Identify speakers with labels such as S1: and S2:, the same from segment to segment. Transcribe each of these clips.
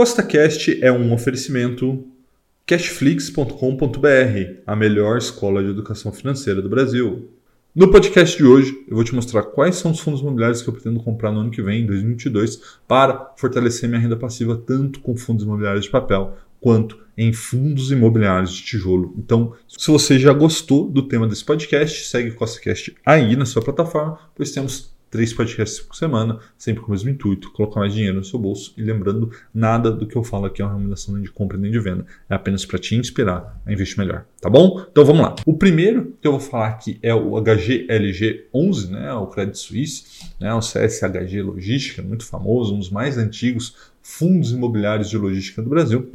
S1: CostaCast é um oferecimento cashflix.com.br, a melhor escola de educação financeira do Brasil. No podcast de hoje, eu vou te mostrar quais são os fundos imobiliários que eu pretendo comprar no ano que vem, em 2022, para fortalecer minha renda passiva tanto com fundos imobiliários de papel quanto em fundos imobiliários de tijolo. Então, se você já gostou do tema desse podcast, segue o CostaCast aí na sua plataforma, pois temos três podcasts por semana, sempre com o mesmo intuito, colocar mais dinheiro no seu bolso. E lembrando, nada do que eu falo aqui é uma recomendação nem de compra nem de venda, é apenas para te inspirar a investir melhor, tá bom? Então vamos lá. O primeiro que eu vou falar aqui é o HGLG11, né, o Credit Suisse, né, o CSHG Logística, muito famoso, um dos mais antigos fundos imobiliários de logística do Brasil.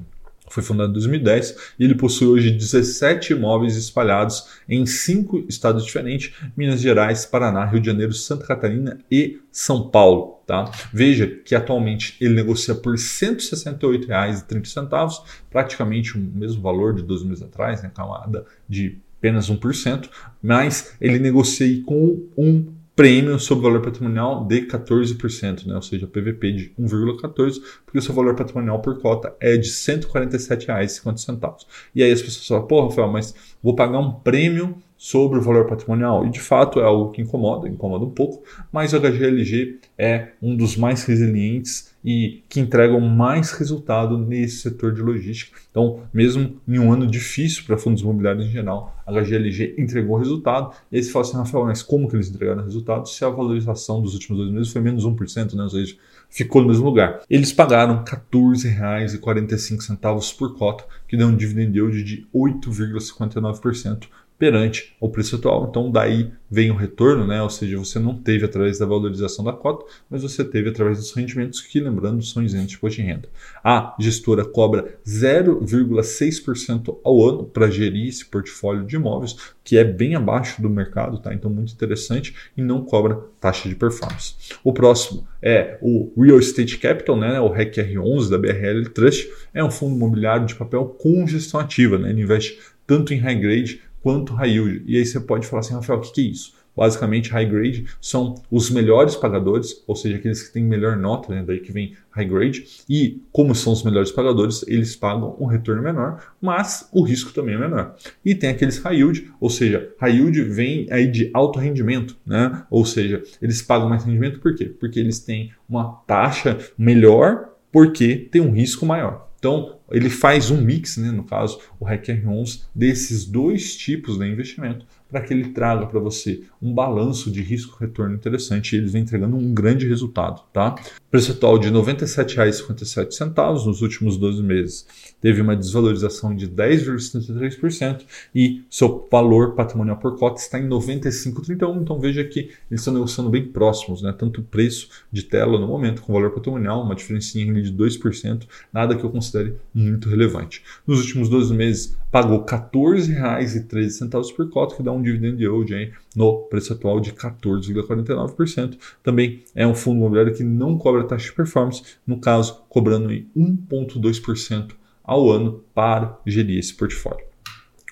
S1: Foi fundado em 2010 e ele possui hoje 17 imóveis espalhados em cinco estados diferentes: Minas Gerais, Paraná, Rio de Janeiro, Santa Catarina e São Paulo. Tá? Veja que atualmente ele negocia por R$ 168,30, praticamente o mesmo valor de dois meses atrás, né, camada de apenas 1%, mas ele negocia com um prêmio sobre o valor patrimonial de 14%, né? ou seja, PVP de 1,14%, porque o seu valor patrimonial por cota é de R$ 147,50. E aí as pessoas falam, pô, Rafael, mas vou pagar um prêmio sobre o valor patrimonial. E de fato é algo que incomoda, incomoda um pouco, mas o HGLG é um dos mais resilientes e que entregam mais resultado nesse setor de logística. Então, mesmo em um ano difícil para fundos imobiliários em geral, a HGLG entregou resultado. E aí você fala assim, Rafael, mas como que eles entregaram resultado se a valorização dos últimos dois meses foi menos 1%, né? ou seja, ficou no mesmo lugar. Eles pagaram R$ 14,45 por cota, que deu um dividend yield de 8,59% perante o preço atual. Então, daí vem o retorno, né? ou seja, você não teve através da valorização da cota, mas você teve através dos rendimentos que, lembrando, são isentos de de renda. A gestora cobra 0,6% ao ano para gerir esse portfólio de imóveis, que é bem abaixo do mercado, tá? então muito interessante, e não cobra taxa de performance. O próximo é o Real Estate Capital, né? o REC-R11 da BRL Trust, é um fundo imobiliário de papel com gestão ativa, né? ele investe tanto em high grade quanto high yield. E aí você pode falar assim, Rafael, o que, que é isso? Basicamente, high grade são os melhores pagadores, ou seja, aqueles que têm melhor nota, né? daí que vem high grade. E como são os melhores pagadores, eles pagam um retorno menor, mas o risco também é menor. E tem aqueles high yield, ou seja, high yield vem aí de alto rendimento, né? Ou seja, eles pagam mais rendimento por quê? Porque eles têm uma taxa melhor porque tem um risco maior. Então, ele faz um mix, né, no caso, o REC R11, desses dois tipos de investimento para que ele traga para você um balanço de risco-retorno interessante e ele vem entregando um grande resultado. Tá? Preço atual de R$ 97,57 nos últimos 12 meses. Teve uma desvalorização de 10,73% e seu valor patrimonial por cota está em 95,31. Então veja que eles estão negociando bem próximos, né? tanto o preço de tela no momento com o valor patrimonial, uma diferencinha de 2%, nada que eu considere muito relevante. Nos últimos 12 meses, pagou R$ 14,13 por cota, que dá um dividend yield aí no preço atual de 14,49%. Também é um fundo imobiliário que não cobra taxa de performance, no caso, cobrando 1,2% ao ano para gerir esse portfólio.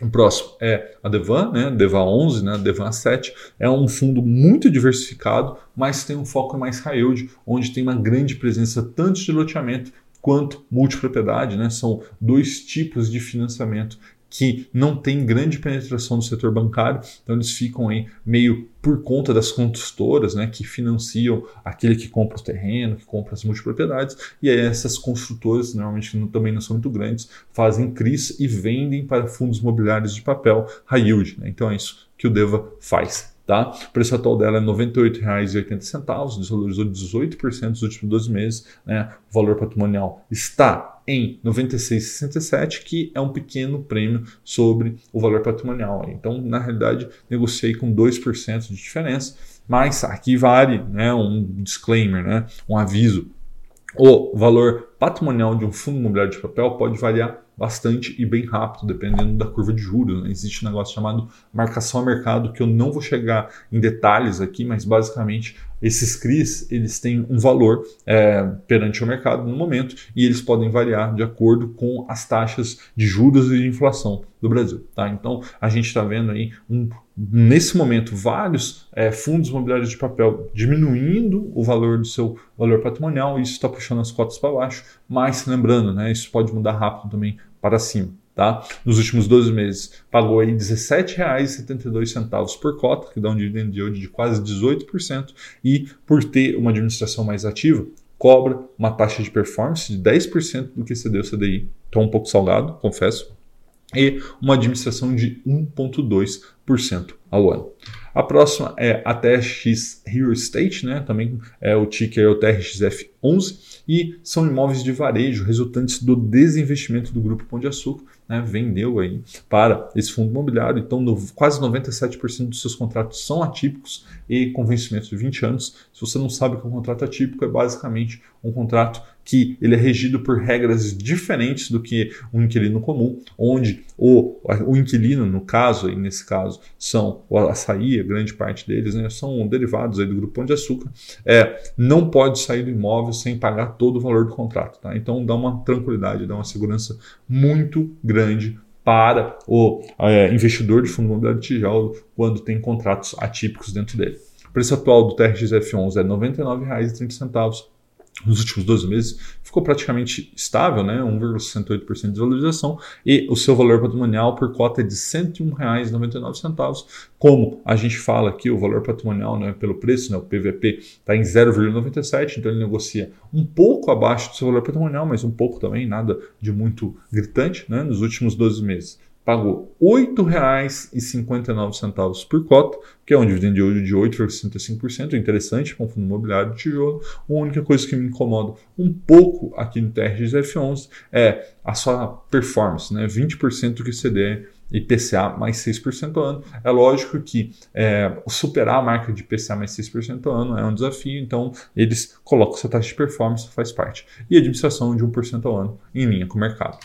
S1: O próximo é a Devan, né? Devan 11, né? Devan 7. É um fundo muito diversificado, mas tem um foco mais high yield, onde tem uma grande presença tanto de loteamento quanto multipropriedade, né? São dois tipos de financiamento que não tem grande penetração no setor bancário, então eles ficam aí meio por conta das construtoras, né, que financiam aquele que compra o terreno, que compra as multipropriedades, e aí essas construtoras, normalmente não, também não são muito grandes, fazem CRIs e vendem para fundos imobiliários de papel high yield. Né? Então é isso que o Deva faz. Tá? O preço atual dela é R$ 98,80, desvalorizou 18% nos últimos 12 meses. Né? O valor patrimonial está em 96,67, que é um pequeno prêmio sobre o valor patrimonial. Então, na realidade, negociei com 2% de diferença, mas aqui vale né, um disclaimer, né, um aviso. O valor patrimonial de um fundo imobiliário de papel pode variar bastante e bem rápido, dependendo da curva de juros. Né? Existe um negócio chamado marcação a mercado, que eu não vou chegar em detalhes aqui, mas basicamente esses CRIs eles têm um valor é, perante o mercado no momento e eles podem variar de acordo com as taxas de juros e de inflação do Brasil. Tá? Então a gente está vendo aí um, nesse momento vários é, fundos imobiliários de papel diminuindo o valor do seu valor patrimonial e isso está puxando as cotas para baixo Mas lembrando, né, isso pode mudar rápido também para cima. Tá? Nos últimos 12 meses, pagou aí R$ 17,72 por cota, que dá um dividend yield de quase 18%, e por ter uma administração mais ativa, cobra uma taxa de performance de 10% do que cedeu o CDI. Então, um pouco salgado, confesso, e uma administração de 1,2% ao ano. A próxima é a TRX Real Estate, né? também é o ticker é o TRXF11, e são imóveis de varejo resultantes do desinvestimento do Grupo Pão de Açúcar, né? vendeu aí para esse fundo imobiliário, então no, quase 97% dos seus contratos são atípicos e com vencimento de 20 anos. Se você não sabe o que é um contrato atípico, é basicamente um contrato que ele é regido por regras diferentes do que um inquilino comum, onde o, o inquilino, no caso, e nesse caso, são o açaí, a grande parte deles, né, são derivados aí do Grupo Pão de Açúcar, é, não pode sair do imóvel sem pagar todo o valor do contrato. Tá? Então dá uma tranquilidade, dá uma segurança muito grande para o é, investidor de fundo imobiliário de tijolo quando tem contratos atípicos dentro dele. O preço atual do TRXF11 é R$ 99,30 nos últimos 12 meses ficou praticamente estável, né? 1,68% de valorização, e o seu valor patrimonial por cota é de R$ 101,99. Como a gente fala aqui, o valor patrimonial né, pelo preço, né, o PVP, está em 0,97, então ele negocia um pouco abaixo do seu valor patrimonial, mas um pouco também, nada de muito gritante, né, nos últimos 12 meses pagou R$ 8,59 por cota, que é um dividend yield de 8,65%, interessante para um fundo imobiliário de tijolo. A única coisa que me incomoda um pouco aqui no TRGF11 é a sua performance, né? 20% que CD IPCA mais 6% ao ano. É lógico que é, superar a marca de IPCA mais 6% ao ano é um desafio, então eles colocam essa taxa de performance, faz parte. E administração de 1% ao ano em linha com o mercado.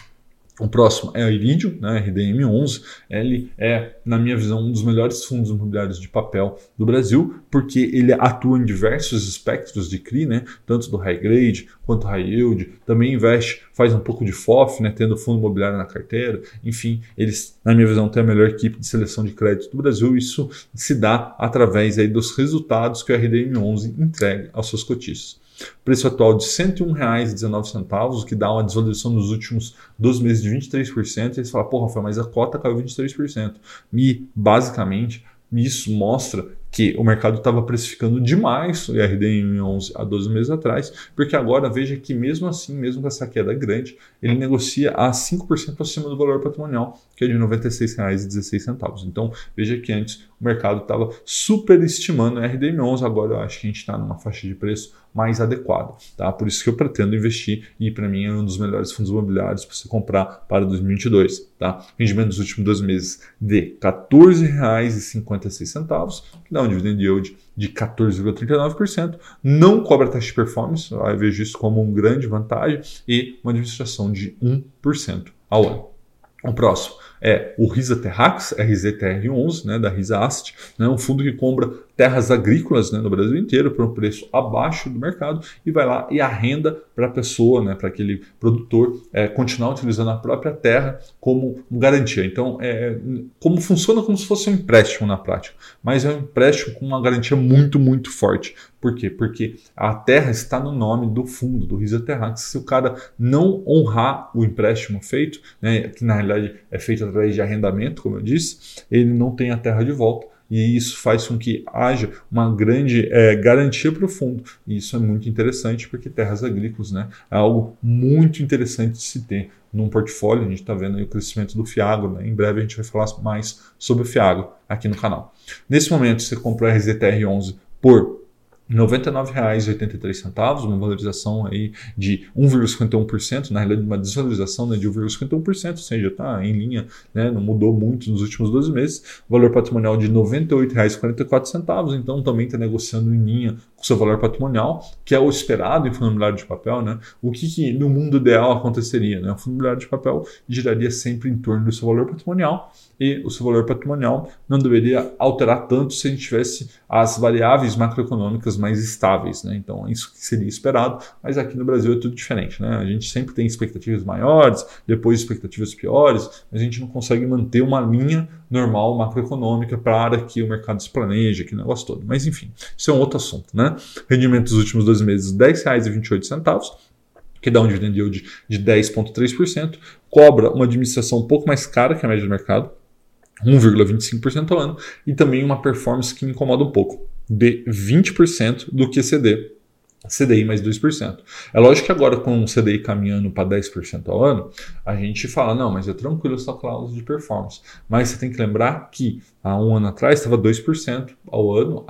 S1: O próximo é o Iridium, né, RDM11. Ele é, na minha visão, um dos melhores fundos imobiliários de papel do Brasil, porque ele atua em diversos espectros de CRI, né, tanto do high grade quanto high yield. Também investe, faz um pouco de FOF, né, tendo fundo imobiliário na carteira. Enfim, eles, na minha visão, têm a melhor equipe de seleção de crédito do Brasil. Isso se dá através aí dos resultados que o RDM11 entrega aos seus cotistas. Preço atual de R$ 101,19, o que dá uma desvalorização nos últimos 12 meses de 23%. E aí você fala, porra, Rafael, mas a cota caiu 23%. E, basicamente, isso mostra que o mercado estava precificando demais o IRD em 11 a 12 meses atrás, porque agora veja que mesmo assim, mesmo com essa queda grande, ele negocia a 5% acima do valor patrimonial, que é de R$ 96,16. Então veja que antes o mercado estava superestimando o RDM11, agora eu acho que a gente está numa faixa de preço mais adequada. Tá? Por isso que eu pretendo investir e para mim é um dos melhores fundos imobiliários para você comprar para 2022. Tá? Rendimento dos últimos dois meses de R$ 14,56, que dá um dividend yield de 14,39%, não cobra taxa de performance, eu vejo isso como uma grande vantagem, e uma administração de 1% ao ano. O próximo é o Risa Terrax, RZTR11, né, da Risa Asset, né, um fundo que compra terras agrícolas né, no Brasil inteiro por um preço abaixo do mercado e vai lá e arrenda para a pessoa, né, para aquele produtor, é, continuar utilizando a própria terra como garantia. Então, é, como funciona como se fosse um empréstimo na prática, mas é um empréstimo com uma garantia muito, muito forte. Por quê? Porque a terra está no nome do fundo, do Risa Terrax. Se o cara não honrar o empréstimo feito, né, que na realidade é feito através de arrendamento, como eu disse, ele não tem a terra de volta e isso faz com que haja uma grande é, garantia para o fundo. E isso é muito interessante porque terras agrícolas né, é algo muito interessante de se ter num portfólio. A gente está vendo o crescimento do Fiagro. Né? Em breve a gente vai falar mais sobre o Fiagro aqui no canal. Nesse momento, você comprou a RZTR11 por R$ 99,83, uma valorização aí de 1,51%, na realidade uma desvalorização né, de 1,51%, ou seja, está em linha, né, não mudou muito nos últimos 12 meses. Valor patrimonial de R$ 98,44, então também está negociando em linha com seu valor patrimonial, que é o esperado em fundo imobiliário de papel. Né? O que, que no mundo ideal aconteceria? Né? O fundo imobiliário de papel giraria sempre em torno do seu valor patrimonial e o seu valor patrimonial não deveria alterar tanto se a gente tivesse as variáveis macroeconômicas mais estáveis. Né? Então, isso seria esperado, mas aqui no Brasil é tudo diferente. Né? A gente sempre tem expectativas maiores, depois expectativas piores, mas a gente não consegue manter uma linha normal macroeconômica para que o mercado se planeje, aquele negócio todo. Mas enfim, isso é um outro assunto. Né? Rendimento dos últimos dois meses, R$ 10,28 que dá um dividend yield de 10,3%, cobra uma administração um pouco mais cara que a média do mercado, 1,25% ao ano, e também uma performance que incomoda um pouco, de 20% do QCD, CDI mais 2%. É lógico que agora com o CDI caminhando para 10% ao ano, a gente fala, não, mas é tranquilo essa cláusula de performance. Mas você tem que lembrar que há um ano atrás estava 2% ao ano,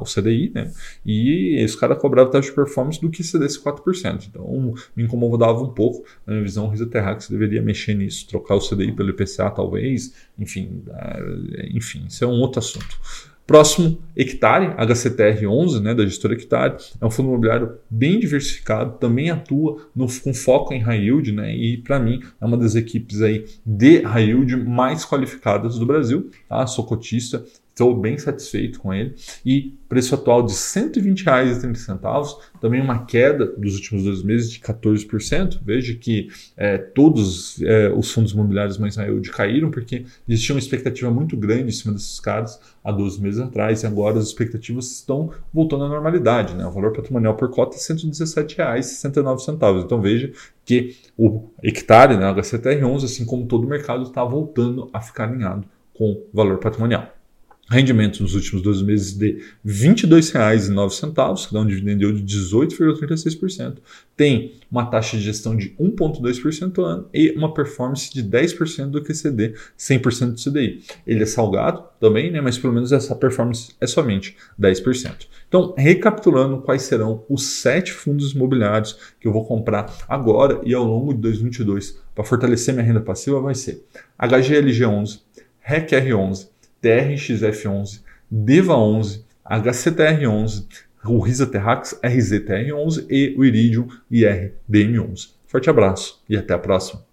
S1: o CDI, né? E esse cara cobrava taxa de performance do que CDS 4%. Então me incomodava um pouco. Na minha visão, o Risa Terrax deveria mexer nisso, trocar o CDI pelo IPCA talvez, enfim, é, enfim, isso é um outro assunto. Próximo, Hectare, HCTR11, né, da gestora Hectare, é um fundo imobiliário bem diversificado, também atua no, com foco em high yield, né, e para mim é uma das equipes aí de high yield mais qualificadas do Brasil. Tá? Sou cotista, Estou bem satisfeito com ele. E preço atual de R$ 120,30, também uma queda dos últimos dois meses de 14%. Veja que é, todos é, os fundos imobiliários mais yield caíram, porque existia uma expectativa muito grande em cima desses caras há 12 meses atrás, e agora as expectativas estão voltando à normalidade. Né? O valor patrimonial por cota é R$ 117,69. Então veja que o hectare, né, HCTR11, assim como todo o mercado, está voltando a ficar alinhado com o valor patrimonial rendimentos nos últimos 12 meses de R$ 22,09, que dá um dividend yield de 18,36%, tem uma taxa de gestão de 1,2% ao ano e uma performance de 10% do QCD, 100% do CDI. Ele é salgado também, né, mas pelo menos essa performance é somente 10%. Então, recapitulando quais serão os sete fundos imobiliários que eu vou comprar agora e ao longo de 2022 para fortalecer minha renda passiva, vai ser HGLG11, REC-R11, TRXF11, DEVA11, HCTR11, o Risa Terrax RZTR11 e o Iridium IR-DM11. Forte abraço e até a próxima.